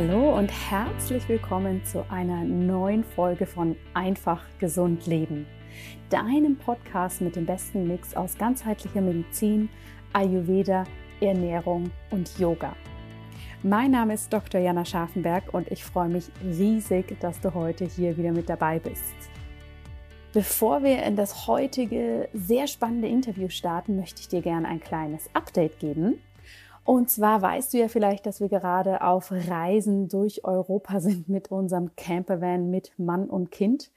Hallo und herzlich willkommen zu einer neuen Folge von Einfach gesund leben, deinem Podcast mit dem besten Mix aus ganzheitlicher Medizin, Ayurveda, Ernährung und Yoga. Mein Name ist Dr. Jana Scharfenberg und ich freue mich riesig, dass du heute hier wieder mit dabei bist. Bevor wir in das heutige sehr spannende Interview starten, möchte ich dir gerne ein kleines Update geben. Und zwar weißt du ja vielleicht, dass wir gerade auf Reisen durch Europa sind mit unserem Campervan mit Mann und Kind.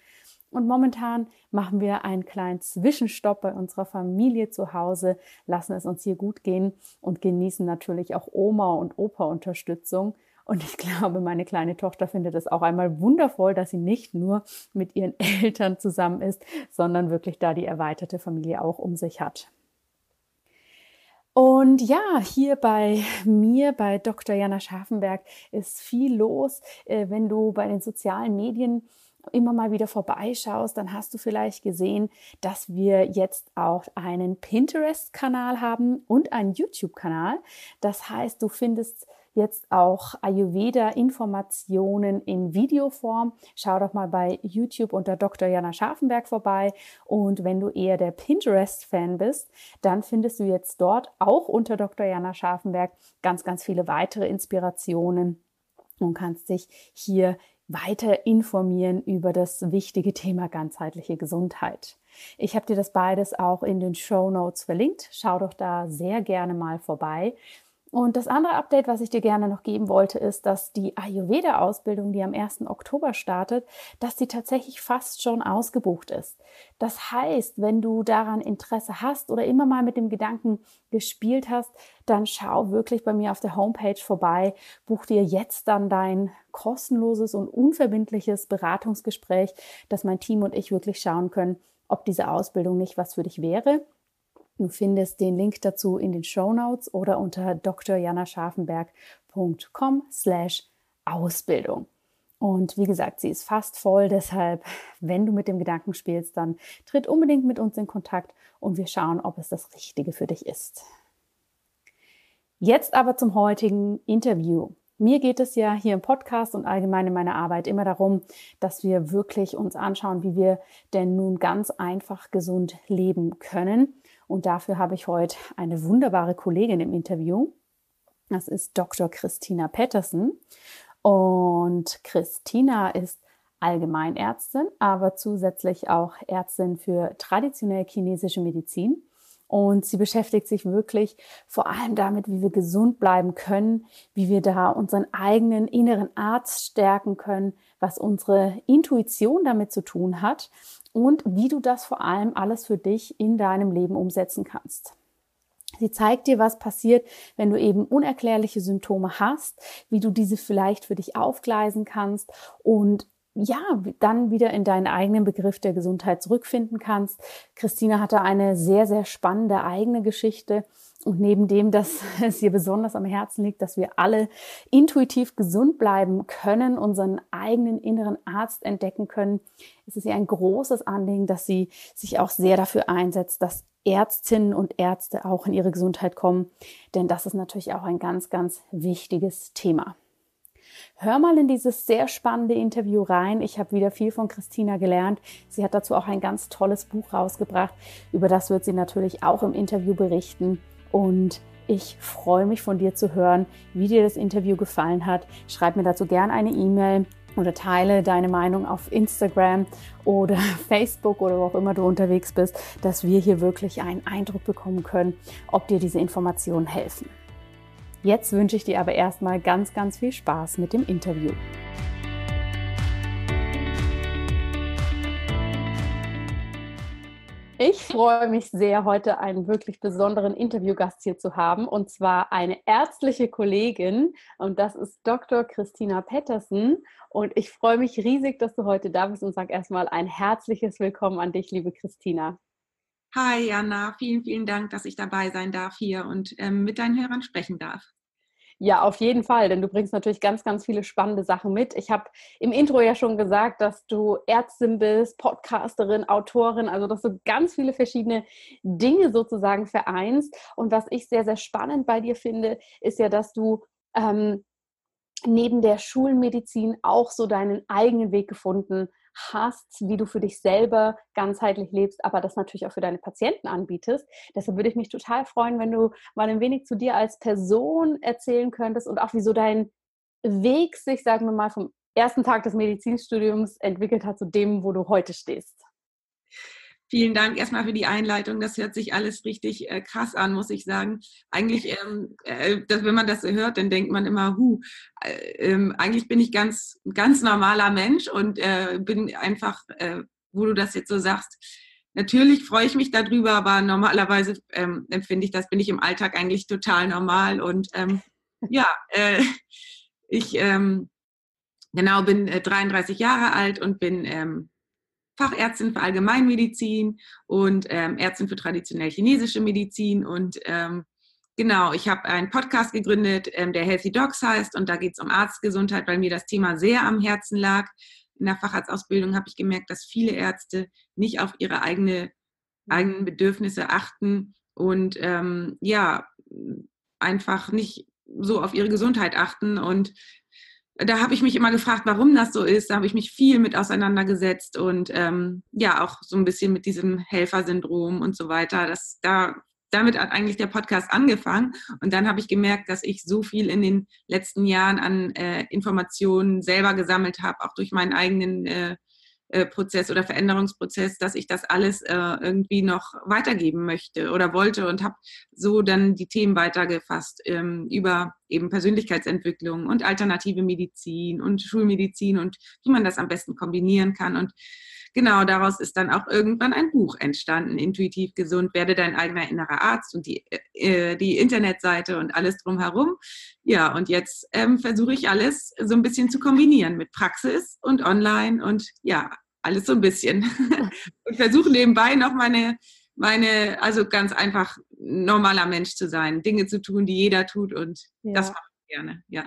Und momentan machen wir einen kleinen Zwischenstopp bei unserer Familie zu Hause, lassen es uns hier gut gehen und genießen natürlich auch Oma und Opa Unterstützung. Und ich glaube, meine kleine Tochter findet es auch einmal wundervoll, dass sie nicht nur mit ihren Eltern zusammen ist, sondern wirklich da die erweiterte Familie auch um sich hat. Und ja, hier bei mir, bei Dr. Jana Scharfenberg, ist viel los. Äh, wenn du bei den sozialen Medien immer mal wieder vorbeischaust, dann hast du vielleicht gesehen, dass wir jetzt auch einen Pinterest-Kanal haben und einen YouTube-Kanal. Das heißt, du findest jetzt auch Ayurveda-Informationen in Videoform. Schau doch mal bei YouTube unter Dr. Jana Scharfenberg vorbei. Und wenn du eher der Pinterest-Fan bist, dann findest du jetzt dort auch unter Dr. Jana Scharfenberg ganz, ganz viele weitere Inspirationen und kannst dich hier weiter informieren über das wichtige Thema ganzheitliche Gesundheit. Ich habe dir das beides auch in den Show Notes verlinkt. Schau doch da sehr gerne mal vorbei. Und das andere Update, was ich dir gerne noch geben wollte, ist, dass die Ayurveda-Ausbildung, die am 1. Oktober startet, dass die tatsächlich fast schon ausgebucht ist. Das heißt, wenn du daran Interesse hast oder immer mal mit dem Gedanken gespielt hast, dann schau wirklich bei mir auf der Homepage vorbei, buch dir jetzt dann dein kostenloses und unverbindliches Beratungsgespräch, dass mein Team und ich wirklich schauen können, ob diese Ausbildung nicht was für dich wäre Du findest den Link dazu in den Show Notes oder unter drjanascharfenberg.com slash Ausbildung. Und wie gesagt, sie ist fast voll, deshalb, wenn du mit dem Gedanken spielst, dann tritt unbedingt mit uns in Kontakt und wir schauen, ob es das Richtige für dich ist. Jetzt aber zum heutigen Interview. Mir geht es ja hier im Podcast und allgemein in meiner Arbeit immer darum, dass wir wirklich uns anschauen, wie wir denn nun ganz einfach gesund leben können. Und dafür habe ich heute eine wunderbare Kollegin im Interview. Das ist Dr. Christina Pettersen. Und Christina ist Allgemeinärztin, aber zusätzlich auch Ärztin für traditionell chinesische Medizin. Und sie beschäftigt sich wirklich vor allem damit, wie wir gesund bleiben können, wie wir da unseren eigenen inneren Arzt stärken können, was unsere Intuition damit zu tun hat und wie du das vor allem alles für dich in deinem Leben umsetzen kannst. Sie zeigt dir, was passiert, wenn du eben unerklärliche Symptome hast, wie du diese vielleicht für dich aufgleisen kannst und ja, dann wieder in deinen eigenen Begriff der Gesundheit zurückfinden kannst. Christina hatte eine sehr, sehr spannende eigene Geschichte. Und neben dem, dass es ihr besonders am Herzen liegt, dass wir alle intuitiv gesund bleiben können, unseren eigenen inneren Arzt entdecken können, ist es ihr ein großes Anliegen, dass sie sich auch sehr dafür einsetzt, dass Ärztinnen und Ärzte auch in ihre Gesundheit kommen. Denn das ist natürlich auch ein ganz, ganz wichtiges Thema. Hör mal in dieses sehr spannende Interview rein. Ich habe wieder viel von Christina gelernt. Sie hat dazu auch ein ganz tolles Buch rausgebracht. Über das wird sie natürlich auch im Interview berichten. Und ich freue mich von dir zu hören, wie dir das Interview gefallen hat. Schreib mir dazu gerne eine E-Mail oder teile deine Meinung auf Instagram oder Facebook oder wo auch immer du unterwegs bist, dass wir hier wirklich einen Eindruck bekommen können, ob dir diese Informationen helfen. Jetzt wünsche ich dir aber erstmal ganz, ganz viel Spaß mit dem Interview. Ich freue mich sehr, heute einen wirklich besonderen Interviewgast hier zu haben, und zwar eine ärztliche Kollegin, und das ist Dr. Christina Pettersen. Und ich freue mich riesig, dass du heute da bist und sage erstmal ein herzliches Willkommen an dich, liebe Christina. Hi Jana, vielen, vielen Dank, dass ich dabei sein darf hier und ähm, mit deinen Hörern sprechen darf. Ja, auf jeden Fall, denn du bringst natürlich ganz, ganz viele spannende Sachen mit. Ich habe im Intro ja schon gesagt, dass du Ärztin bist, Podcasterin, Autorin, also dass du ganz viele verschiedene Dinge sozusagen vereinst. Und was ich sehr, sehr spannend bei dir finde, ist ja, dass du ähm, neben der Schulmedizin auch so deinen eigenen Weg gefunden hast, wie du für dich selber ganzheitlich lebst, aber das natürlich auch für deine Patienten anbietest. Deshalb würde ich mich total freuen, wenn du mal ein wenig zu dir als Person erzählen könntest und auch wieso dein Weg sich, sagen wir mal, vom ersten Tag des Medizinstudiums entwickelt hat zu dem, wo du heute stehst. Vielen Dank erstmal für die Einleitung. Das hört sich alles richtig äh, krass an, muss ich sagen. Eigentlich, ähm, äh, dass, wenn man das so hört, dann denkt man immer, hu, äh, ähm, eigentlich bin ich ganz, ganz normaler Mensch und äh, bin einfach, äh, wo du das jetzt so sagst, Natürlich freue ich mich darüber, aber normalerweise ähm, empfinde ich das, bin ich im Alltag eigentlich total normal. Und ähm, ja, äh, ich ähm, genau bin äh, 33 Jahre alt und bin ähm, Fachärztin für Allgemeinmedizin und ähm, Ärztin für traditionell chinesische Medizin. Und ähm, genau, ich habe einen Podcast gegründet, ähm, der Healthy Dogs heißt. Und da geht es um Arztgesundheit, weil mir das Thema sehr am Herzen lag. In der Facharztausbildung habe ich gemerkt, dass viele Ärzte nicht auf ihre eigene, eigenen Bedürfnisse achten und ähm, ja, einfach nicht so auf ihre Gesundheit achten. Und da habe ich mich immer gefragt, warum das so ist. Da habe ich mich viel mit auseinandergesetzt und ähm, ja, auch so ein bisschen mit diesem Helfersyndrom und so weiter. Das, da, damit hat eigentlich der Podcast angefangen. Und dann habe ich gemerkt, dass ich so viel in den letzten Jahren an äh, Informationen selber gesammelt habe, auch durch meinen eigenen äh, Prozess oder Veränderungsprozess, dass ich das alles äh, irgendwie noch weitergeben möchte oder wollte und habe so dann die Themen weitergefasst ähm, über eben Persönlichkeitsentwicklung und alternative Medizin und Schulmedizin und wie man das am besten kombinieren kann. Und genau daraus ist dann auch irgendwann ein Buch entstanden, Intuitiv gesund, werde dein eigener innerer Arzt und die, äh, die Internetseite und alles drumherum. Ja, und jetzt ähm, versuche ich alles so ein bisschen zu kombinieren mit Praxis und online und ja, alles so ein bisschen. und versuche nebenbei noch meine, meine, also ganz einfach normaler Mensch zu sein, Dinge zu tun, die jeder tut und ja. das mache ich gerne, ja.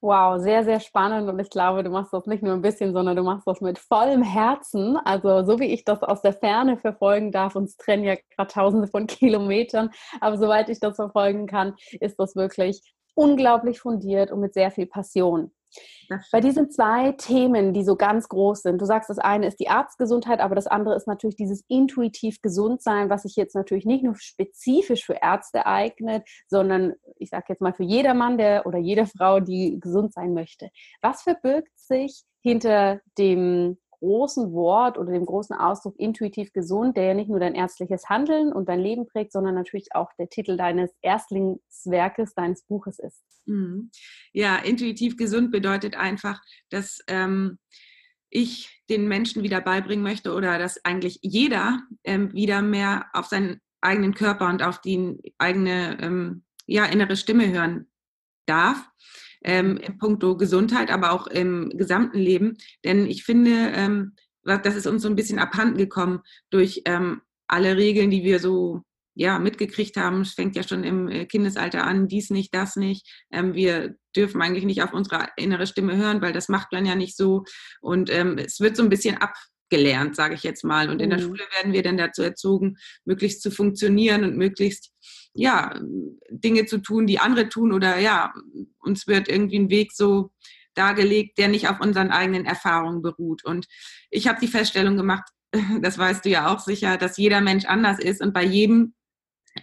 Wow, sehr, sehr spannend und ich glaube, du machst das nicht nur ein bisschen, sondern du machst das mit vollem Herzen. Also so wie ich das aus der Ferne verfolgen darf, uns trennen ja gerade tausende von Kilometern, aber soweit ich das verfolgen kann, ist das wirklich unglaublich fundiert und mit sehr viel Passion. Bei diesen zwei Themen, die so ganz groß sind, du sagst, das eine ist die Arztgesundheit, aber das andere ist natürlich dieses intuitiv Gesundsein, was sich jetzt natürlich nicht nur spezifisch für Ärzte eignet, sondern ich sage jetzt mal für jedermann der oder jede Frau, die gesund sein möchte. Was verbirgt sich hinter dem großen Wort oder dem großen Ausdruck intuitiv gesund, der ja nicht nur dein ärztliches Handeln und dein Leben prägt, sondern natürlich auch der Titel deines Erstlingswerkes, deines Buches ist. Mhm. Ja, intuitiv gesund bedeutet einfach, dass ähm, ich den Menschen wieder beibringen möchte oder dass eigentlich jeder ähm, wieder mehr auf seinen eigenen Körper und auf die eigene ähm, ja, innere Stimme hören darf ähm, in puncto Gesundheit, aber auch im gesamten Leben. Denn ich finde, ähm, das ist uns so ein bisschen abhanden gekommen durch ähm, alle Regeln, die wir so ja, mitgekriegt haben, es fängt ja schon im äh, Kindesalter an, dies nicht, das nicht. Ähm, wir dürfen eigentlich nicht auf unsere innere Stimme hören, weil das macht man ja nicht so. Und ähm, es wird so ein bisschen abgelernt, sage ich jetzt mal. Und in der mhm. Schule werden wir dann dazu erzogen, möglichst zu funktionieren und möglichst ja, Dinge zu tun, die andere tun oder ja, uns wird irgendwie ein Weg so dargelegt, der nicht auf unseren eigenen Erfahrungen beruht. Und ich habe die Feststellung gemacht, das weißt du ja auch sicher, dass jeder Mensch anders ist und bei jedem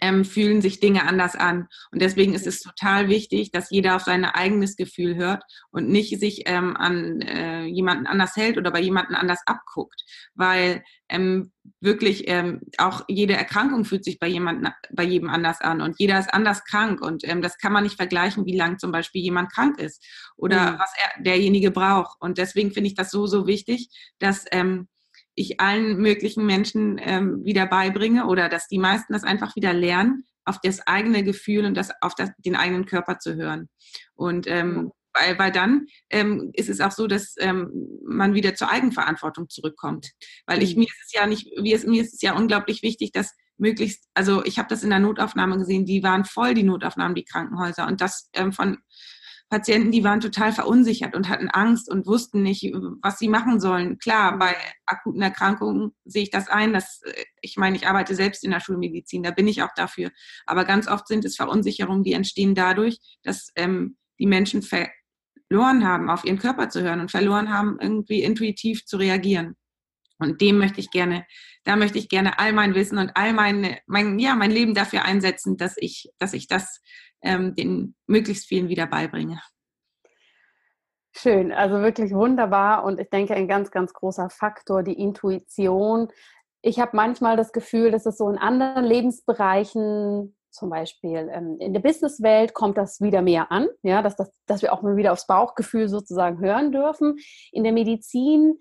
ähm, fühlen sich Dinge anders an. Und deswegen ist es total wichtig, dass jeder auf sein eigenes Gefühl hört und nicht sich ähm, an äh, jemanden anders hält oder bei jemanden anders abguckt. Weil ähm, wirklich ähm, auch jede Erkrankung fühlt sich bei jemandem, bei jedem anders an und jeder ist anders krank und ähm, das kann man nicht vergleichen, wie lang zum Beispiel jemand krank ist oder mhm. was er, derjenige braucht. Und deswegen finde ich das so, so wichtig, dass ähm, ich allen möglichen Menschen ähm, wieder beibringe oder dass die meisten das einfach wieder lernen, auf das eigene Gefühl und das, auf das, den eigenen Körper zu hören. Und ähm, weil, weil dann ähm, ist es auch so, dass ähm, man wieder zur Eigenverantwortung zurückkommt. Weil ich mhm. mir ist es ja nicht, mir ist, mir ist es ja unglaublich wichtig, dass möglichst, also ich habe das in der Notaufnahme gesehen, die waren voll, die Notaufnahmen, die Krankenhäuser. Und das ähm, von Patienten, die waren total verunsichert und hatten Angst und wussten nicht, was sie machen sollen. Klar, bei akuten Erkrankungen sehe ich das ein. Dass, äh, ich meine, ich arbeite selbst in der Schulmedizin, da bin ich auch dafür. Aber ganz oft sind es Verunsicherungen, die entstehen dadurch, dass ähm, die Menschen verloren haben, auf ihren Körper zu hören und verloren haben, irgendwie intuitiv zu reagieren. Und dem möchte ich gerne, da möchte ich gerne all mein Wissen und all meine, mein, ja, mein Leben dafür einsetzen, dass ich, dass ich das ähm, den möglichst vielen wieder beibringe. Schön, also wirklich wunderbar und ich denke ein ganz, ganz großer Faktor, die Intuition. Ich habe manchmal das Gefühl, dass es so in anderen Lebensbereichen, zum Beispiel ähm, in der Businesswelt, kommt das wieder mehr an, ja, dass, das, dass wir auch mal wieder aufs Bauchgefühl sozusagen hören dürfen. In der Medizin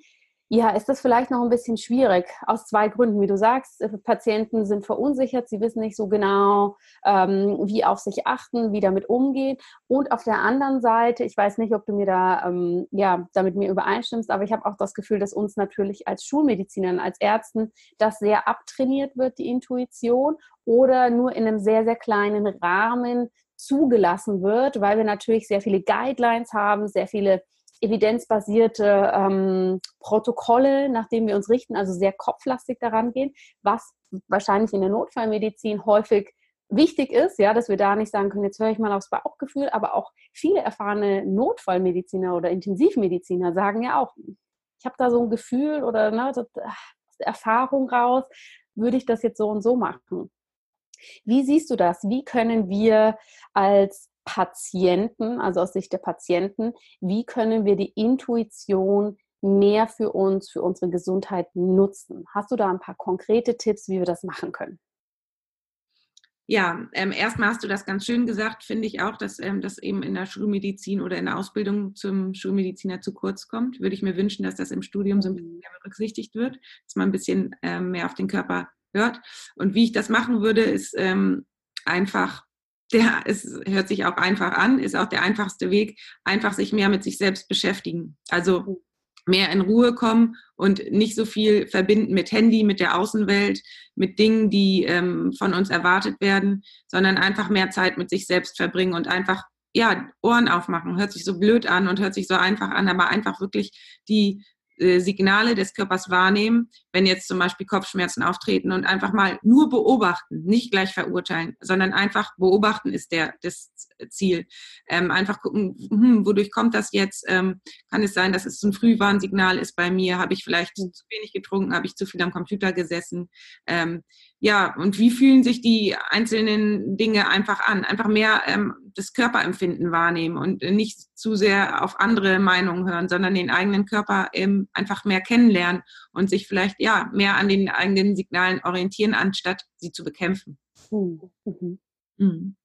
ja, ist das vielleicht noch ein bisschen schwierig aus zwei Gründen. Wie du sagst, äh, Patienten sind verunsichert, sie wissen nicht so genau, ähm, wie auf sich achten, wie damit umgehen. Und auf der anderen Seite, ich weiß nicht, ob du mir da ähm, ja damit mir übereinstimmst, aber ich habe auch das Gefühl, dass uns natürlich als Schulmedizinern, als Ärzten das sehr abtrainiert wird, die Intuition, oder nur in einem sehr, sehr kleinen Rahmen zugelassen wird, weil wir natürlich sehr viele Guidelines haben, sehr viele evidenzbasierte ähm, Protokolle, nach denen wir uns richten, also sehr kopflastig daran gehen, was wahrscheinlich in der Notfallmedizin häufig wichtig ist, ja, dass wir da nicht sagen können, jetzt höre ich mal aufs Bauchgefühl, aber auch viele erfahrene Notfallmediziner oder Intensivmediziner sagen ja auch, ich habe da so ein Gefühl oder ne, aus der Erfahrung raus, würde ich das jetzt so und so machen. Wie siehst du das? Wie können wir als Patienten, also aus Sicht der Patienten, wie können wir die Intuition mehr für uns, für unsere Gesundheit nutzen? Hast du da ein paar konkrete Tipps, wie wir das machen können? Ja, ähm, erstmal hast du das ganz schön gesagt, finde ich auch, dass ähm, das eben in der Schulmedizin oder in der Ausbildung zum Schulmediziner zu kurz kommt. Würde ich mir wünschen, dass das im Studium so ein bisschen mehr berücksichtigt wird, dass man ein bisschen ähm, mehr auf den Körper hört. Und wie ich das machen würde, ist ähm, einfach der ist, hört sich auch einfach an, ist auch der einfachste Weg, einfach sich mehr mit sich selbst beschäftigen. Also mehr in Ruhe kommen und nicht so viel verbinden mit Handy, mit der Außenwelt, mit Dingen, die ähm, von uns erwartet werden, sondern einfach mehr Zeit mit sich selbst verbringen und einfach ja, Ohren aufmachen. Hört sich so blöd an und hört sich so einfach an, aber einfach wirklich die Signale des Körpers wahrnehmen, wenn jetzt zum Beispiel Kopfschmerzen auftreten und einfach mal nur beobachten, nicht gleich verurteilen, sondern einfach beobachten ist der, das Ziel. Ähm, einfach gucken, hm, wodurch kommt das jetzt? Ähm, kann es sein, dass es ein Frühwarnsignal ist bei mir? Habe ich vielleicht zu wenig getrunken? Habe ich zu viel am Computer gesessen? Ähm, ja, und wie fühlen sich die einzelnen Dinge einfach an? Einfach mehr ähm, das Körperempfinden wahrnehmen und nicht zu sehr auf andere Meinungen hören, sondern den eigenen Körper ähm, einfach mehr kennenlernen und sich vielleicht ja mehr an den eigenen Signalen orientieren, anstatt sie zu bekämpfen. Mhm. Mhm.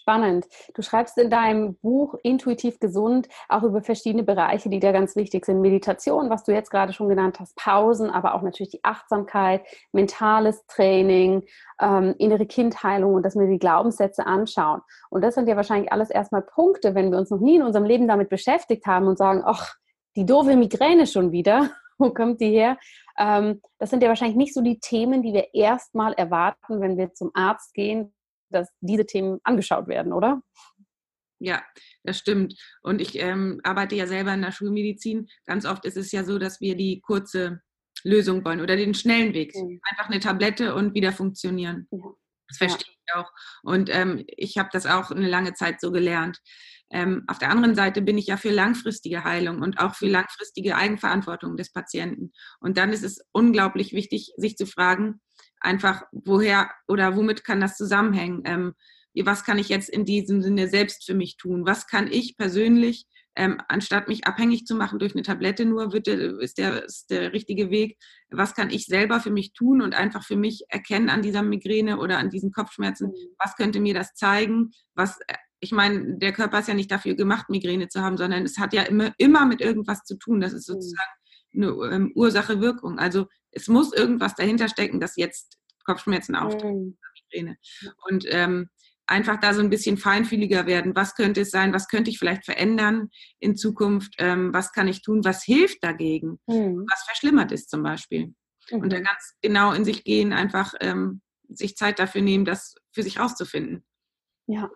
Spannend. Du schreibst in deinem Buch Intuitiv gesund auch über verschiedene Bereiche, die da ganz wichtig sind. Meditation, was du jetzt gerade schon genannt hast, Pausen, aber auch natürlich die Achtsamkeit, mentales Training, ähm, innere Kindheilung und dass wir die Glaubenssätze anschauen. Und das sind ja wahrscheinlich alles erstmal Punkte, wenn wir uns noch nie in unserem Leben damit beschäftigt haben und sagen, ach, die doofe Migräne schon wieder. Wo kommt die her? Ähm, das sind ja wahrscheinlich nicht so die Themen, die wir erstmal erwarten, wenn wir zum Arzt gehen, dass diese Themen angeschaut werden, oder? Ja, das stimmt. Und ich ähm, arbeite ja selber in der Schulmedizin. Ganz oft ist es ja so, dass wir die kurze Lösung wollen oder den schnellen Weg. Mhm. Einfach eine Tablette und wieder funktionieren. Ja. Das verstehe ja. ich auch. Und ähm, ich habe das auch eine lange Zeit so gelernt. Ähm, auf der anderen Seite bin ich ja für langfristige Heilung und auch für mhm. langfristige Eigenverantwortung des Patienten. Und dann ist es unglaublich wichtig, sich zu fragen, einfach woher oder womit kann das zusammenhängen? Ähm, was kann ich jetzt in diesem Sinne selbst für mich tun? Was kann ich persönlich, ähm, anstatt mich abhängig zu machen durch eine Tablette nur, wird der, ist, der, ist der richtige Weg. Was kann ich selber für mich tun und einfach für mich erkennen an dieser Migräne oder an diesen Kopfschmerzen? Mhm. Was könnte mir das zeigen? Was, äh, ich meine, der Körper ist ja nicht dafür gemacht, Migräne zu haben, sondern es hat ja immer, immer mit irgendwas zu tun. Das ist mhm. sozusagen eine ähm, Ursache-Wirkung. Also es muss irgendwas dahinter stecken, dass jetzt Kopfschmerzen auftreten. Mhm. Und ähm, einfach da so ein bisschen feinfühliger werden. Was könnte es sein? Was könnte ich vielleicht verändern in Zukunft? Ähm, was kann ich tun? Was hilft dagegen? Mhm. Was verschlimmert ist zum Beispiel? Mhm. Und da ganz genau in sich gehen, einfach ähm, sich Zeit dafür nehmen, das für sich rauszufinden. Ja.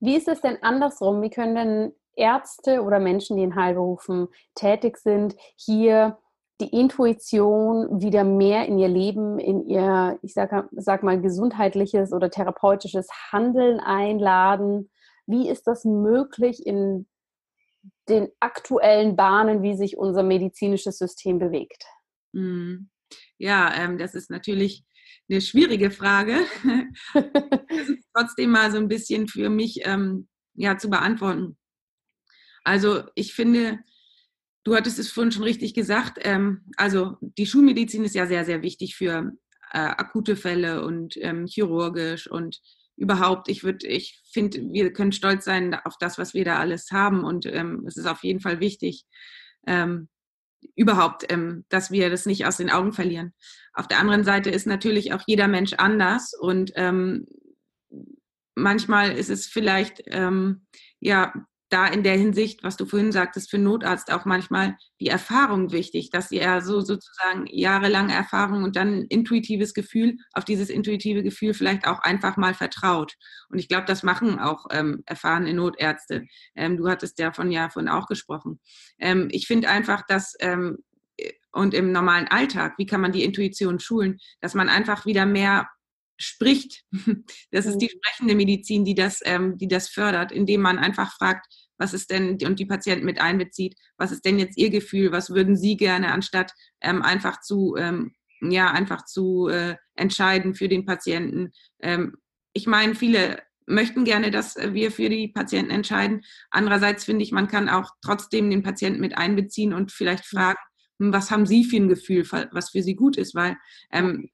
Wie ist es denn andersrum? Wie können denn Ärzte oder Menschen, die in Heilberufen tätig sind, hier die Intuition wieder mehr in ihr Leben, in ihr, ich sag, sag mal, gesundheitliches oder therapeutisches Handeln einladen. Wie ist das möglich in den aktuellen Bahnen, wie sich unser medizinisches System bewegt? Hm. Ja, ähm, das ist natürlich eine schwierige Frage. das ist trotzdem mal so ein bisschen für mich ähm, ja, zu beantworten. Also ich finde, du hattest es vorhin schon richtig gesagt, ähm, also die Schulmedizin ist ja sehr, sehr wichtig für äh, akute Fälle und ähm, chirurgisch und überhaupt, ich würde, ich finde, wir können stolz sein auf das, was wir da alles haben und ähm, es ist auf jeden Fall wichtig, ähm, überhaupt, ähm, dass wir das nicht aus den Augen verlieren. Auf der anderen Seite ist natürlich auch jeder Mensch anders und ähm, manchmal ist es vielleicht ähm, ja da in der Hinsicht, was du vorhin sagtest, für Notarzt auch manchmal die Erfahrung wichtig, dass er so sozusagen jahrelange Erfahrung und dann intuitives Gefühl, auf dieses intuitive Gefühl vielleicht auch einfach mal vertraut. Und ich glaube, das machen auch ähm, erfahrene Notärzte. Ähm, du hattest davon ja vorhin auch gesprochen. Ähm, ich finde einfach, dass ähm, und im normalen Alltag, wie kann man die Intuition schulen, dass man einfach wieder mehr spricht. Das ist die mhm. sprechende Medizin, die das, ähm, die das fördert, indem man einfach fragt, was ist denn, und die Patienten mit einbezieht, was ist denn jetzt ihr Gefühl, was würden sie gerne, anstatt ähm, einfach zu, ähm, ja, einfach zu äh, entscheiden für den Patienten. Ähm, ich meine, viele möchten gerne, dass wir für die Patienten entscheiden. Andererseits finde ich, man kann auch trotzdem den Patienten mit einbeziehen und vielleicht fragen, hm, was haben Sie für ein Gefühl, was für Sie gut ist, weil ähm,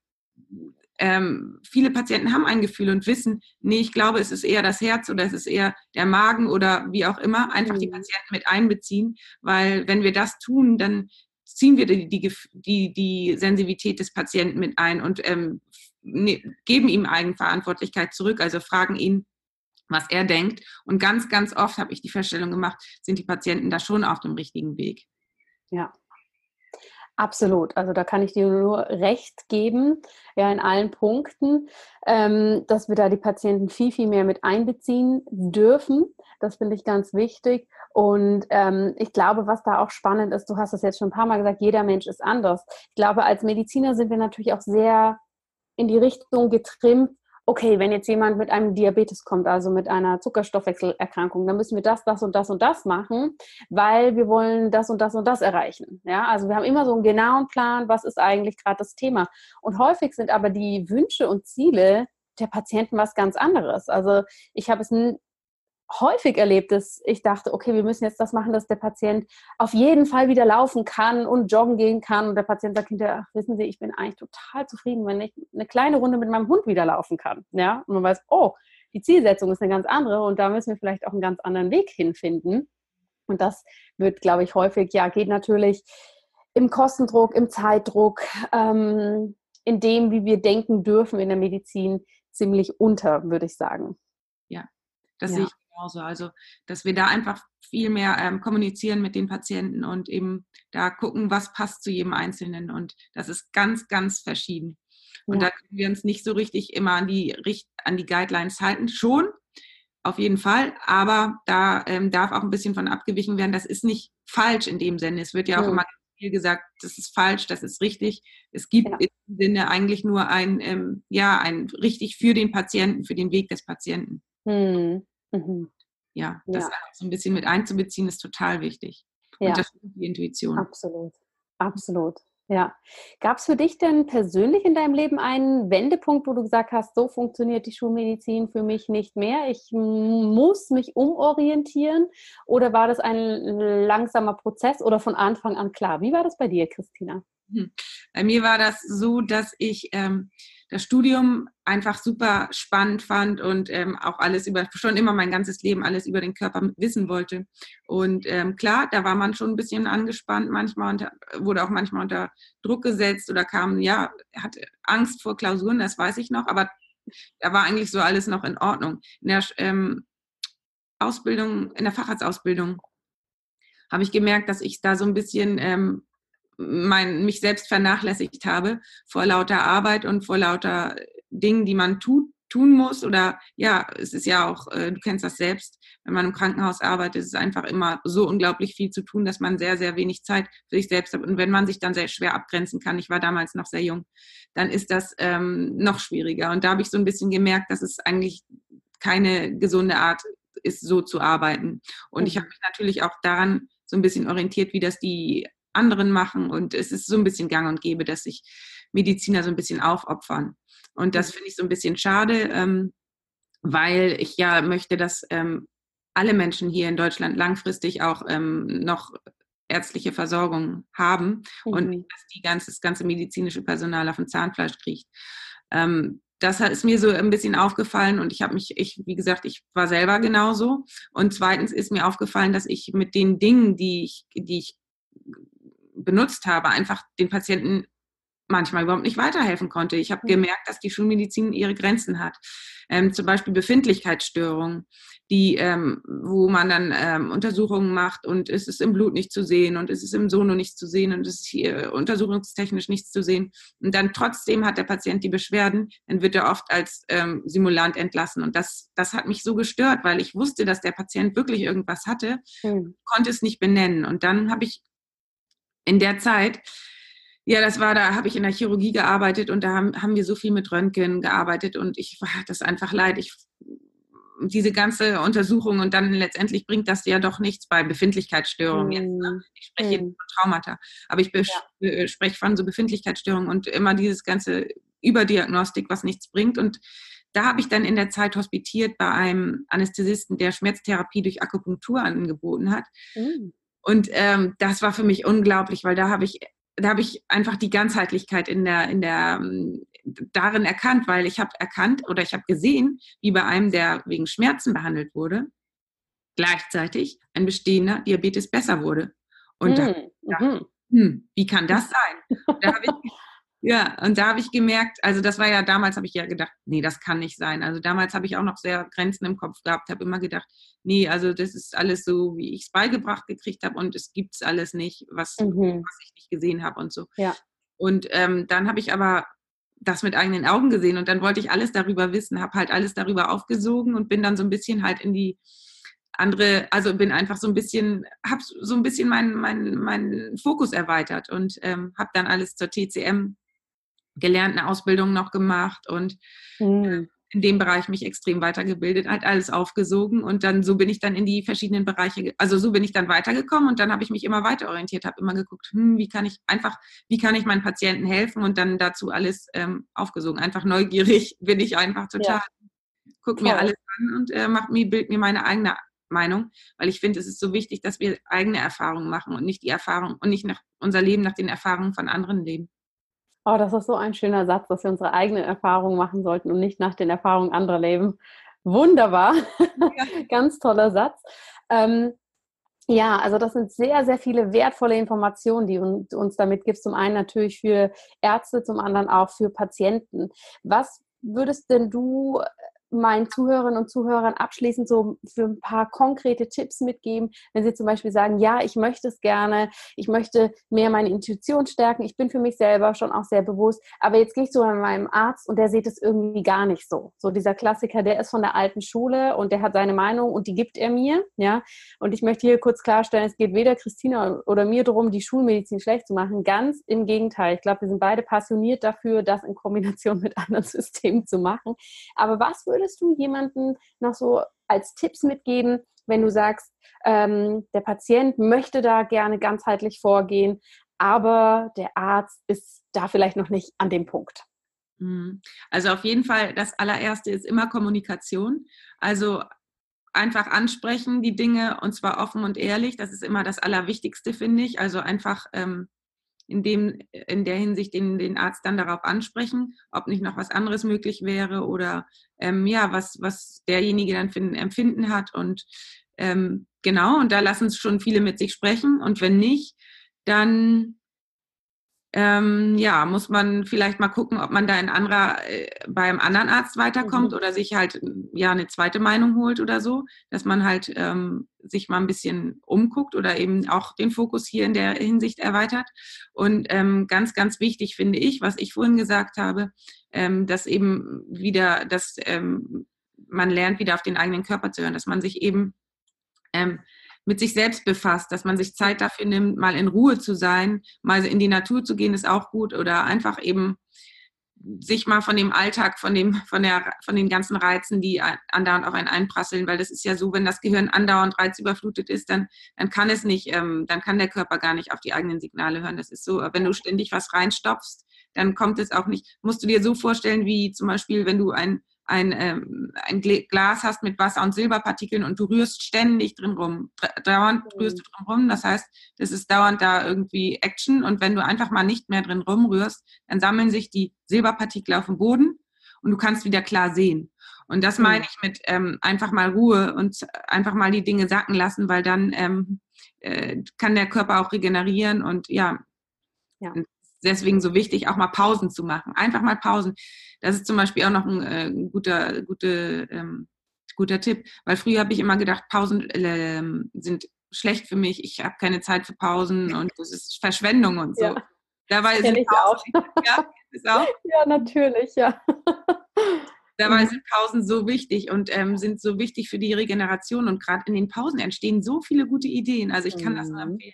ähm, viele Patienten haben ein Gefühl und wissen, nee, ich glaube, es ist eher das Herz oder es ist eher der Magen oder wie auch immer, einfach mhm. die Patienten mit einbeziehen, weil wenn wir das tun, dann ziehen wir die, die, die, die Sensibilität des Patienten mit ein und ähm, ne, geben ihm Eigenverantwortlichkeit zurück, also fragen ihn, was er denkt. Und ganz, ganz oft habe ich die Feststellung gemacht, sind die Patienten da schon auf dem richtigen Weg. Ja, Absolut. Also da kann ich dir nur recht geben, ja, in allen Punkten, ähm, dass wir da die Patienten viel, viel mehr mit einbeziehen dürfen. Das finde ich ganz wichtig. Und ähm, ich glaube, was da auch spannend ist, du hast es jetzt schon ein paar Mal gesagt, jeder Mensch ist anders. Ich glaube, als Mediziner sind wir natürlich auch sehr in die Richtung getrimmt, okay, wenn jetzt jemand mit einem Diabetes kommt, also mit einer Zuckerstoffwechselerkrankung, dann müssen wir das, das und das und das machen, weil wir wollen das und das und das erreichen. Ja, also wir haben immer so einen genauen Plan, was ist eigentlich gerade das Thema. Und häufig sind aber die Wünsche und Ziele der Patienten was ganz anderes. Also ich habe es häufig erlebt, dass ich dachte, okay, wir müssen jetzt das machen, dass der Patient auf jeden Fall wieder laufen kann und joggen gehen kann. Und der Patient sagt hinterher, ach, wissen Sie, ich bin eigentlich total zufrieden, wenn ich eine kleine Runde mit meinem Hund wieder laufen kann. Ja, und man weiß, oh, die Zielsetzung ist eine ganz andere und da müssen wir vielleicht auch einen ganz anderen Weg hinfinden. Und das wird, glaube ich, häufig, ja, geht natürlich im Kostendruck, im Zeitdruck, ähm, in dem, wie wir denken dürfen in der Medizin, ziemlich unter, würde ich sagen. Ja, das ja. sehe ich genauso. Also, dass wir da einfach viel mehr ähm, kommunizieren mit den Patienten und eben da gucken, was passt zu jedem Einzelnen. Und das ist ganz, ganz verschieden. Und ja. da können wir uns nicht so richtig immer an die, an die Guidelines halten. Schon, auf jeden Fall, aber da ähm, darf auch ein bisschen von abgewichen werden. Das ist nicht falsch in dem Sinne. Es wird ja auch ja. immer viel gesagt, das ist falsch, das ist richtig. Es gibt ja. im Sinne eigentlich nur ein, ähm, ja, ein richtig für den Patienten, für den Weg des Patienten. Hm. Mhm. Ja, das ja. so ein bisschen mit einzubeziehen, ist total wichtig. Und ja. das ist die Intuition. Absolut, absolut. Ja. Gab es für dich denn persönlich in deinem Leben einen Wendepunkt, wo du gesagt hast, so funktioniert die Schulmedizin für mich nicht mehr? Ich muss mich umorientieren? Oder war das ein langsamer Prozess oder von Anfang an klar? Wie war das bei dir, Christina? Hm. Bei mir war das so, dass ich ähm, das Studium einfach super spannend fand und ähm, auch alles über, schon immer mein ganzes Leben alles über den Körper wissen wollte. Und ähm, klar, da war man schon ein bisschen angespannt manchmal und wurde auch manchmal unter Druck gesetzt oder kam, ja, hatte Angst vor Klausuren, das weiß ich noch, aber da war eigentlich so alles noch in Ordnung. In der ähm, Ausbildung, in der Facharztausbildung habe ich gemerkt, dass ich da so ein bisschen ähm, mein, mich selbst vernachlässigt habe vor lauter Arbeit und vor lauter Dingen, die man tut, tun muss. Oder ja, es ist ja auch, äh, du kennst das selbst, wenn man im Krankenhaus arbeitet, ist es einfach immer so unglaublich viel zu tun, dass man sehr, sehr wenig Zeit für sich selbst hat. Und wenn man sich dann sehr schwer abgrenzen kann, ich war damals noch sehr jung, dann ist das ähm, noch schwieriger. Und da habe ich so ein bisschen gemerkt, dass es eigentlich keine gesunde Art ist, so zu arbeiten. Und ich mhm. habe mich natürlich auch daran so ein bisschen orientiert, wie das die anderen machen. Und es ist so ein bisschen gang und gäbe, dass sich Mediziner so ein bisschen aufopfern. Und das mhm. finde ich so ein bisschen schade, ähm, weil ich ja möchte, dass ähm, alle Menschen hier in Deutschland langfristig auch ähm, noch ärztliche Versorgung haben mhm. und dass die ganze, das ganze medizinische Personal auf dem Zahnfleisch kriegt. Ähm, das ist mir so ein bisschen aufgefallen und ich habe mich, ich, wie gesagt, ich war selber genauso. Und zweitens ist mir aufgefallen, dass ich mit den Dingen, die ich, die ich benutzt habe, einfach den Patienten manchmal überhaupt nicht weiterhelfen konnte. Ich habe mhm. gemerkt, dass die Schulmedizin ihre Grenzen hat. Ähm, zum Beispiel Befindlichkeitsstörungen, die, ähm, wo man dann ähm, Untersuchungen macht und es ist im Blut nicht zu sehen und es ist im Sono nicht zu sehen und es ist hier untersuchungstechnisch nichts zu sehen. Und dann trotzdem hat der Patient die Beschwerden, dann wird er oft als ähm, Simulant entlassen. Und das, das hat mich so gestört, weil ich wusste, dass der Patient wirklich irgendwas hatte, mhm. konnte es nicht benennen. Und dann habe ich in der Zeit, ja, das war, da habe ich in der Chirurgie gearbeitet und da haben, haben wir so viel mit Röntgen gearbeitet und ich war das einfach leid. Ich, diese ganze Untersuchung und dann letztendlich bringt das ja doch nichts bei Befindlichkeitsstörungen. Mm. Jetzt, ne? Ich spreche mm. von Traumata, aber ich ja. Äh, spreche von so Befindlichkeitsstörungen und immer dieses ganze Überdiagnostik, was nichts bringt. Und da habe ich dann in der Zeit hospitiert bei einem Anästhesisten, der Schmerztherapie durch Akupunktur angeboten hat. Mm. Und ähm, das war für mich unglaublich, weil da habe ich, da habe ich einfach die Ganzheitlichkeit in der, in der, ähm, darin erkannt, weil ich habe erkannt oder ich habe gesehen, wie bei einem, der wegen Schmerzen behandelt wurde, gleichzeitig ein bestehender Diabetes besser wurde. Und hm. da, mhm. hm, wie kann das sein? Da habe ich ja, und da habe ich gemerkt, also das war ja damals, habe ich ja gedacht, nee, das kann nicht sein. Also damals habe ich auch noch sehr Grenzen im Kopf gehabt, habe immer gedacht, nee, also das ist alles so, wie ich es beigebracht gekriegt habe und es gibt es alles nicht, was, mhm. was ich nicht gesehen habe und so. Ja. Und ähm, dann habe ich aber das mit eigenen Augen gesehen und dann wollte ich alles darüber wissen, habe halt alles darüber aufgesogen und bin dann so ein bisschen halt in die andere, also bin einfach so ein bisschen, habe so ein bisschen meinen mein, mein Fokus erweitert und ähm, habe dann alles zur TCM gelernt, eine Ausbildung noch gemacht und mhm. in dem Bereich mich extrem weitergebildet, halt alles aufgesogen und dann so bin ich dann in die verschiedenen Bereiche, also so bin ich dann weitergekommen und dann habe ich mich immer weiter orientiert, habe immer geguckt, hm, wie kann ich einfach, wie kann ich meinen Patienten helfen und dann dazu alles ähm, aufgesogen. Einfach neugierig bin ich einfach total. Ja. Guck mir alles an und äh, mach mir, bild mir meine eigene Meinung, weil ich finde, es ist so wichtig, dass wir eigene Erfahrungen machen und nicht die Erfahrung und nicht nach unser Leben nach den Erfahrungen von anderen leben. Oh, das ist so ein schöner Satz, dass wir unsere eigenen Erfahrungen machen sollten und nicht nach den Erfahrungen anderer leben. Wunderbar. Ja. Ganz toller Satz. Ähm, ja, also das sind sehr, sehr viele wertvolle Informationen, die du uns damit gibst. Zum einen natürlich für Ärzte, zum anderen auch für Patienten. Was würdest denn du meinen Zuhörerinnen und Zuhörern abschließend so für ein paar konkrete Tipps mitgeben, wenn sie zum Beispiel sagen, ja, ich möchte es gerne, ich möchte mehr meine Intuition stärken, ich bin für mich selber schon auch sehr bewusst, aber jetzt gehe ich zu meinem Arzt und der sieht es irgendwie gar nicht so. So dieser Klassiker, der ist von der alten Schule und der hat seine Meinung und die gibt er mir, ja. Und ich möchte hier kurz klarstellen, es geht weder Christina oder mir darum, die Schulmedizin schlecht zu machen. Ganz im Gegenteil. Ich glaube, wir sind beide passioniert dafür, das in Kombination mit anderen Systemen zu machen. Aber was würde würdest du jemanden noch so als Tipps mitgeben, wenn du sagst, ähm, der Patient möchte da gerne ganzheitlich vorgehen, aber der Arzt ist da vielleicht noch nicht an dem Punkt? Mhm. Also auf jeden Fall, das allererste ist immer Kommunikation. Also einfach ansprechen die Dinge und zwar offen und ehrlich. Das ist immer das Allerwichtigste, finde ich. Also einfach ähm, in, dem, in der Hinsicht den, den Arzt dann darauf ansprechen, ob nicht noch was anderes möglich wäre oder ähm, ja, was, was derjenige dann für ein Empfinden hat. Und ähm, genau, und da lassen es schon viele mit sich sprechen. Und wenn nicht, dann ähm, ja, muss man vielleicht mal gucken, ob man da in anderer, äh, beim anderen Arzt weiterkommt mhm. oder sich halt ja eine zweite Meinung holt oder so, dass man halt ähm, sich mal ein bisschen umguckt oder eben auch den Fokus hier in der Hinsicht erweitert. Und ähm, ganz, ganz wichtig finde ich, was ich vorhin gesagt habe, ähm, dass eben wieder, dass ähm, man lernt, wieder auf den eigenen Körper zu hören, dass man sich eben ähm, mit sich selbst befasst, dass man sich Zeit dafür nimmt, mal in Ruhe zu sein, mal in die Natur zu gehen, ist auch gut oder einfach eben sich mal von dem Alltag, von dem, von der, von den ganzen Reizen, die andauernd auf einen einprasseln, weil das ist ja so, wenn das Gehirn andauernd reizüberflutet ist, dann, dann kann es nicht, ähm, dann kann der Körper gar nicht auf die eigenen Signale hören. Das ist so, wenn du ständig was reinstopfst, dann kommt es auch nicht. Musst du dir so vorstellen, wie zum Beispiel, wenn du ein ein, ähm, ein Glas hast mit Wasser- und Silberpartikeln und du rührst ständig drin rum. Dauernd mhm. rührst du drin rum. Das heißt, das ist dauernd da irgendwie Action. Und wenn du einfach mal nicht mehr drin rumrührst, dann sammeln sich die Silberpartikel auf dem Boden und du kannst wieder klar sehen. Und das meine mhm. ich mit ähm, einfach mal Ruhe und einfach mal die Dinge sacken lassen, weil dann ähm, äh, kann der Körper auch regenerieren und ja, ja deswegen so wichtig, auch mal Pausen zu machen. Einfach mal Pausen. Das ist zum Beispiel auch noch ein, äh, guter, gute, ähm, guter Tipp, weil früher habe ich immer gedacht, Pausen äh, sind schlecht für mich, ich habe keine Zeit für Pausen und das ist Verschwendung und so. Ja. Dabei sind Pausen, auch. Ja, auch? ja, natürlich, ja. Dabei sind Pausen so wichtig und ähm, sind so wichtig für die Regeneration und gerade in den Pausen entstehen so viele gute Ideen. Also ich kann mhm. das nur empfehlen.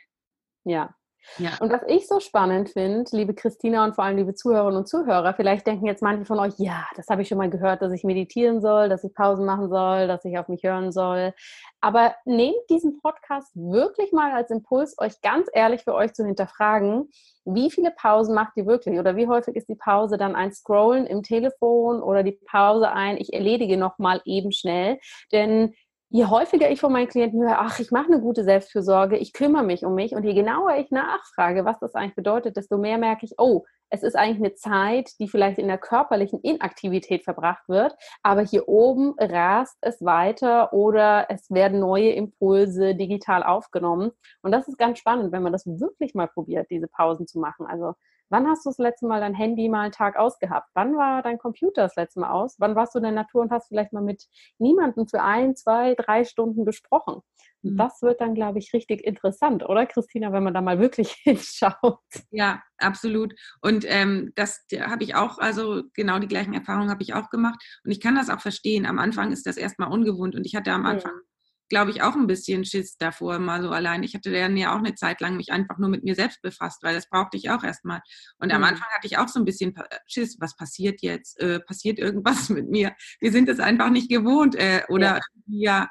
Ja, ja. Und was ich so spannend finde, liebe Christina und vor allem liebe Zuhörerinnen und Zuhörer, vielleicht denken jetzt manche von euch, ja, das habe ich schon mal gehört, dass ich meditieren soll, dass ich Pausen machen soll, dass ich auf mich hören soll. Aber nehmt diesen Podcast wirklich mal als Impuls, euch ganz ehrlich für euch zu hinterfragen, wie viele Pausen macht ihr wirklich oder wie häufig ist die Pause dann ein Scrollen im Telefon oder die Pause ein, ich erledige noch mal eben schnell, denn je häufiger ich von meinen Klienten höre, ach, ich mache eine gute Selbstfürsorge, ich kümmere mich um mich und je genauer ich nachfrage, was das eigentlich bedeutet, desto mehr merke ich, oh, es ist eigentlich eine Zeit, die vielleicht in der körperlichen Inaktivität verbracht wird, aber hier oben rast es weiter oder es werden neue Impulse digital aufgenommen. Und das ist ganz spannend, wenn man das wirklich mal probiert, diese Pausen zu machen. Also Wann hast du das letzte Mal dein Handy mal einen Tag ausgehabt? Wann war dein Computer das letzte Mal aus? Wann warst du in der Natur und hast vielleicht mal mit niemandem für ein, zwei, drei Stunden gesprochen? Mhm. Das wird dann, glaube ich, richtig interessant, oder Christina, wenn man da mal wirklich hinschaut? Ja, absolut. Und ähm, das habe ich auch, also genau die gleichen Erfahrungen habe ich auch gemacht. Und ich kann das auch verstehen. Am Anfang ist das erstmal ungewohnt und ich hatte am Anfang mhm glaube ich, auch ein bisschen Schiss davor, mal so allein. Ich hatte dann ja auch eine Zeit lang mich einfach nur mit mir selbst befasst, weil das brauchte ich auch erstmal. Und mhm. am Anfang hatte ich auch so ein bisschen Schiss, was passiert jetzt? Äh, passiert irgendwas mit mir? Wir sind es einfach nicht gewohnt. Äh, oder ja, ja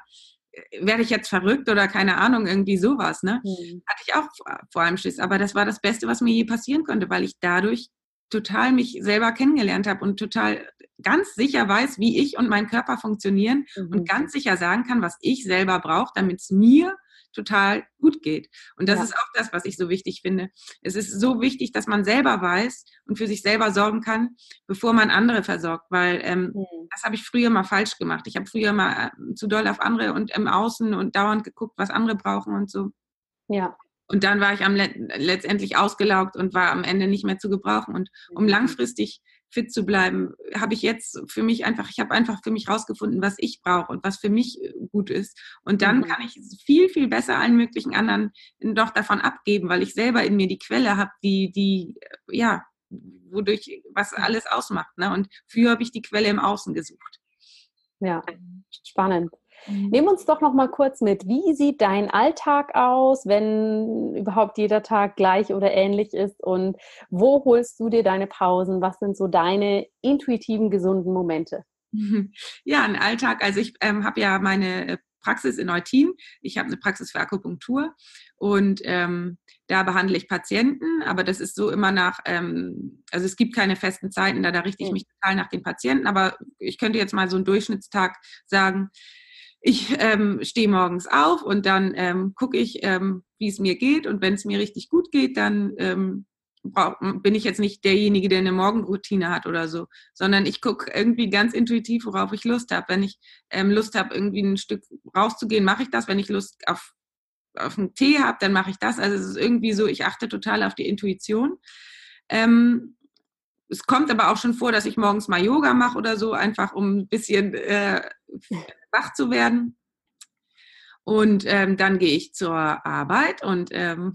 werde ich jetzt verrückt oder keine Ahnung, irgendwie sowas, ne? Mhm. Hatte ich auch vor allem Schiss. Aber das war das Beste, was mir je passieren konnte, weil ich dadurch total mich selber kennengelernt habe und total ganz sicher weiß, wie ich und mein Körper funktionieren mhm. und ganz sicher sagen kann, was ich selber brauche, damit es mir total gut geht. Und das Ja. ist auch das, was ich so wichtig finde. Es ist so wichtig, dass man selber weiß und für sich selber sorgen kann, bevor man andere versorgt, weil ähm, Mhm. das habe ich früher mal falsch gemacht. Ich habe früher mal äh, zu doll auf andere und im Außen und dauernd geguckt, was andere brauchen und so. Ja. Und dann war ich am Let letztendlich ausgelaugt und war am Ende nicht mehr zu gebrauchen. Und um Mhm. langfristig fit zu bleiben, habe ich jetzt für mich einfach, ich habe einfach für mich rausgefunden, was ich brauche und was für mich äh, gut ist. Und dann Mhm. kann ich viel, viel besser allen möglichen anderen doch davon abgeben, weil ich selber in mir die Quelle habe, die, die, äh, ja, wodurch was alles ausmacht. Ne? Und früher habe ich die Quelle im Außen gesucht. Ja, spannend. Nimm uns doch noch mal kurz mit. Wie sieht dein Alltag aus, wenn überhaupt jeder Tag gleich oder ähnlich ist? Und wo holst du dir deine Pausen? Was sind so deine intuitiven, gesunden Momente? Ja, ein Alltag. Also ich ähm, habe ja meine äh, Praxis in Eutin. Ich habe eine Praxis für Akupunktur und ähm, da behandle ich Patienten, aber das ist so immer nach, ähm, also es gibt keine festen Zeiten, da, da richte ich Mhm. mich total nach den Patienten, aber ich könnte jetzt mal so einen Durchschnittstag sagen, ich ähm, stehe morgens auf und dann ähm, gucke ich, ähm, wie es mir geht und wenn es mir richtig gut geht, dann ähm, brauch, bin ich jetzt nicht derjenige, der eine Morgenroutine hat oder so, sondern ich gucke irgendwie ganz intuitiv, worauf ich Lust habe. Wenn ich ähm, Lust habe, irgendwie ein Stück rauszugehen, mache ich das. Wenn ich Lust auf, auf einen Tee habe, dann mache ich das. Also es ist irgendwie so, ich achte total auf die Intuition. Ähm, es kommt aber auch schon vor, dass ich morgens mal Yoga mache oder so, einfach um ein bisschen äh, wach zu werden. Und ähm, dann gehe ich zur Arbeit und ähm,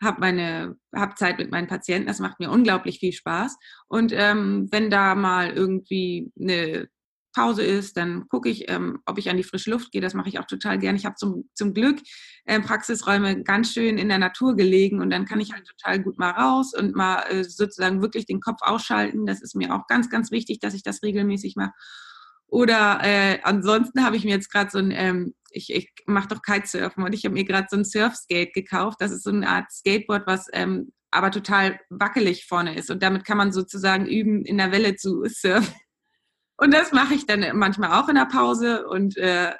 habe meine hab Zeit mit meinen Patienten. Das macht mir unglaublich viel Spaß. Und ähm, wenn da mal irgendwie eine Pause ist, dann gucke ich, ähm, ob ich an die frische Luft gehe. Das mache ich auch total gern. Ich habe zum, zum Glück äh, Praxisräume ganz schön in der Natur gelegen und dann kann ich halt total gut mal raus und mal äh, sozusagen wirklich den Kopf ausschalten. Das ist mir auch ganz, ganz wichtig, dass ich das regelmäßig mache. Oder äh, ansonsten habe ich mir jetzt gerade so ein, ähm, ich, ich mache doch Kitesurfen und ich habe mir gerade so ein Surfskate gekauft. Das ist so eine Art Skateboard, was ähm, aber total wackelig vorne ist. Und damit kann man sozusagen üben, in der Welle zu surfen. Und das mache ich dann manchmal auch in der Pause. Und äh,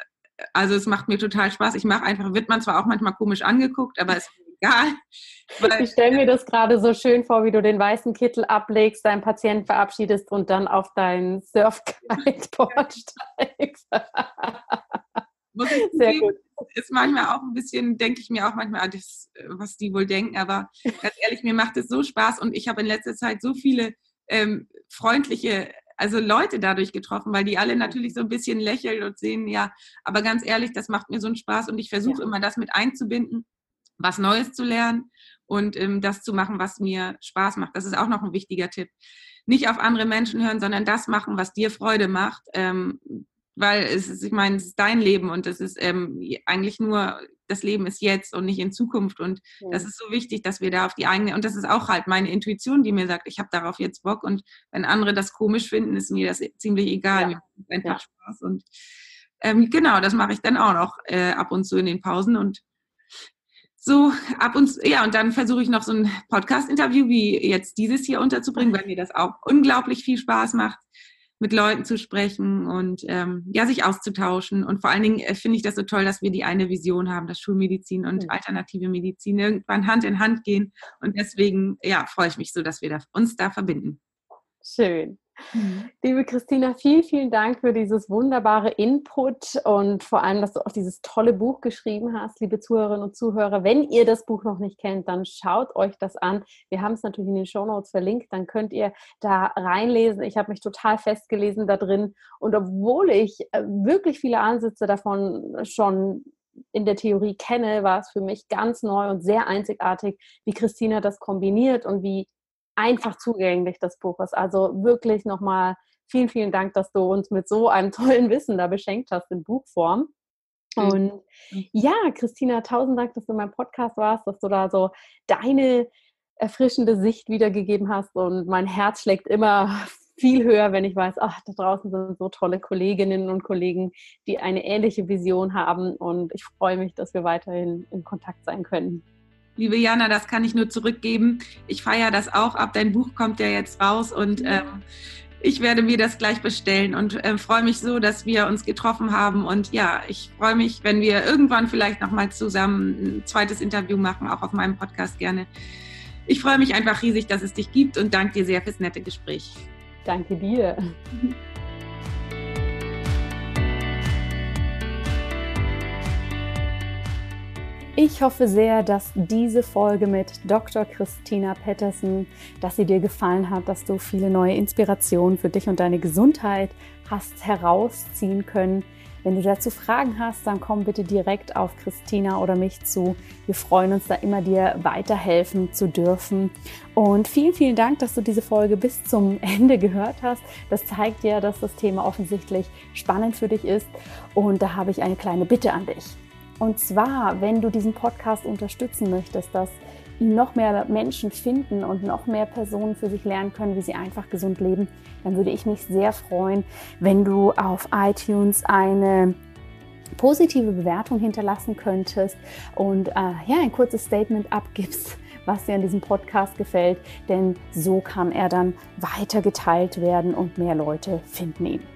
also es macht mir total Spaß. Ich mache einfach, wird man zwar auch manchmal komisch angeguckt, aber ist egal. Ich stelle mir das gerade so schön vor, wie du den weißen Kittel ablegst, deinen Patienten verabschiedest und dann auf dein Surfkiteboard steigst. Muss ich Sehr gut. ist manchmal auch ein bisschen, denke ich mir auch manchmal, ah, das, äh, was die wohl denken, aber ganz ehrlich, mir macht es so Spaß und ich habe in letzter Zeit so viele ähm, freundliche, also Leute dadurch getroffen, weil die alle natürlich so ein bisschen lächeln und sehen, ja, aber ganz ehrlich, das macht mir so einen Spaß und ich versuche Ja. immer das mit einzubinden, was Neues zu lernen und ähm, das zu machen, was mir Spaß macht. Das ist auch noch ein wichtiger Tipp. Nicht auf andere Menschen hören, sondern das machen, was dir Freude macht. Ähm, weil es ist, ich meine, es ist dein Leben und es ist ähm, eigentlich nur, das Leben ist jetzt und nicht in Zukunft. Und das ist so wichtig, dass wir da auf die eigene, und das ist auch halt meine Intuition, die mir sagt, ich habe darauf jetzt Bock. Und wenn andere das komisch finden, ist mir das ziemlich egal. Ja. Mir macht es einfach Ja. Spaß. Und ähm, genau, das mache ich dann auch noch äh, ab und zu in den Pausen. Und so ab und ja, und dann versuche ich noch so ein Podcast-Interview wie jetzt dieses hier unterzubringen, weil mir das auch unglaublich viel Spaß macht, mit Leuten zu sprechen und ähm, ja, sich auszutauschen. Und vor allen Dingen äh, finde ich das so toll, dass wir die eine Vision haben, dass Schulmedizin und Mhm. alternative Medizin irgendwann Hand in Hand gehen. Und deswegen, ja, freue ich mich so, dass wir da, uns da verbinden. Schön. Liebe Christina, vielen, vielen Dank für dieses wunderbare Input und vor allem, dass du auch dieses tolle Buch geschrieben hast, liebe Zuhörerinnen und Zuhörer. Wenn ihr das Buch noch nicht kennt, dann schaut euch das an. Wir haben es natürlich in den Show Notes verlinkt, dann könnt ihr da reinlesen. Ich habe mich total festgelesen da drin und obwohl ich äh, wirklich viele Ansätze davon schon in der Theorie kenne, war es für mich ganz neu und sehr einzigartig, wie Christina das kombiniert und wie einfach zugänglich das Buch ist. Also wirklich nochmal vielen, vielen Dank, dass du uns mit so einem tollen Wissen da beschenkt hast in Buchform. Und ja, Christina, tausend Dank, dass du in meinem Podcast warst, dass du da so deine erfrischende Sicht wiedergegeben hast. Und mein Herz schlägt immer viel höher, wenn ich weiß, ach, da draußen sind so tolle Kolleginnen und Kollegen, die eine ähnliche Vision haben. Und ich freue mich, dass wir weiterhin in Kontakt sein können. Liebe Jana, das kann ich nur zurückgeben. Ich feiere das auch ab. Dein Buch kommt ja jetzt raus und ähm, ich werde mir das gleich bestellen und äh, freue mich so, dass wir uns getroffen haben. Und ja, ich freue mich, wenn wir irgendwann vielleicht nochmal zusammen ein zweites Interview machen, auch auf meinem Podcast gerne. Ich freue mich einfach riesig, dass es dich gibt und danke dir sehr fürs nette Gespräch. Danke dir. Ich hoffe sehr, dass diese Folge mit Dr. Christina Pettersen, dass sie dir gefallen hat, dass du viele neue Inspirationen für dich und deine Gesundheit hast herausziehen können. Wenn du dazu Fragen hast, dann komm bitte direkt auf Christina oder mich zu. Wir freuen uns da immer, dir weiterhelfen zu dürfen. Und vielen, vielen Dank, dass du diese Folge bis zum Ende gehört hast. Das zeigt ja, dass das Thema offensichtlich spannend für dich ist. Und da habe ich eine kleine Bitte an dich. Und zwar, wenn du diesen Podcast unterstützen möchtest, dass ihn noch mehr Menschen finden und noch mehr Personen für sich lernen können, wie sie einfach gesund leben, dann würde ich mich sehr freuen, wenn du auf iTunes eine positive Bewertung hinterlassen könntest und äh, ja, ein kurzes Statement abgibst, was dir an diesem Podcast gefällt, denn so kann er dann weiter geteilt werden und mehr Leute finden ihn.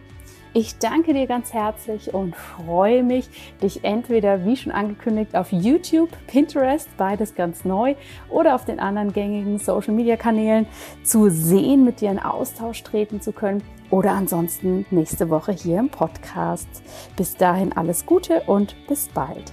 Ich danke dir ganz herzlich und freue mich, dich entweder, wie schon angekündigt, auf YouTube, Pinterest, beides ganz neu, oder auf den anderen gängigen Social-Media-Kanälen zu sehen, mit dir in Austausch treten zu können oder ansonsten nächste Woche hier im Podcast. Bis dahin alles Gute und bis bald.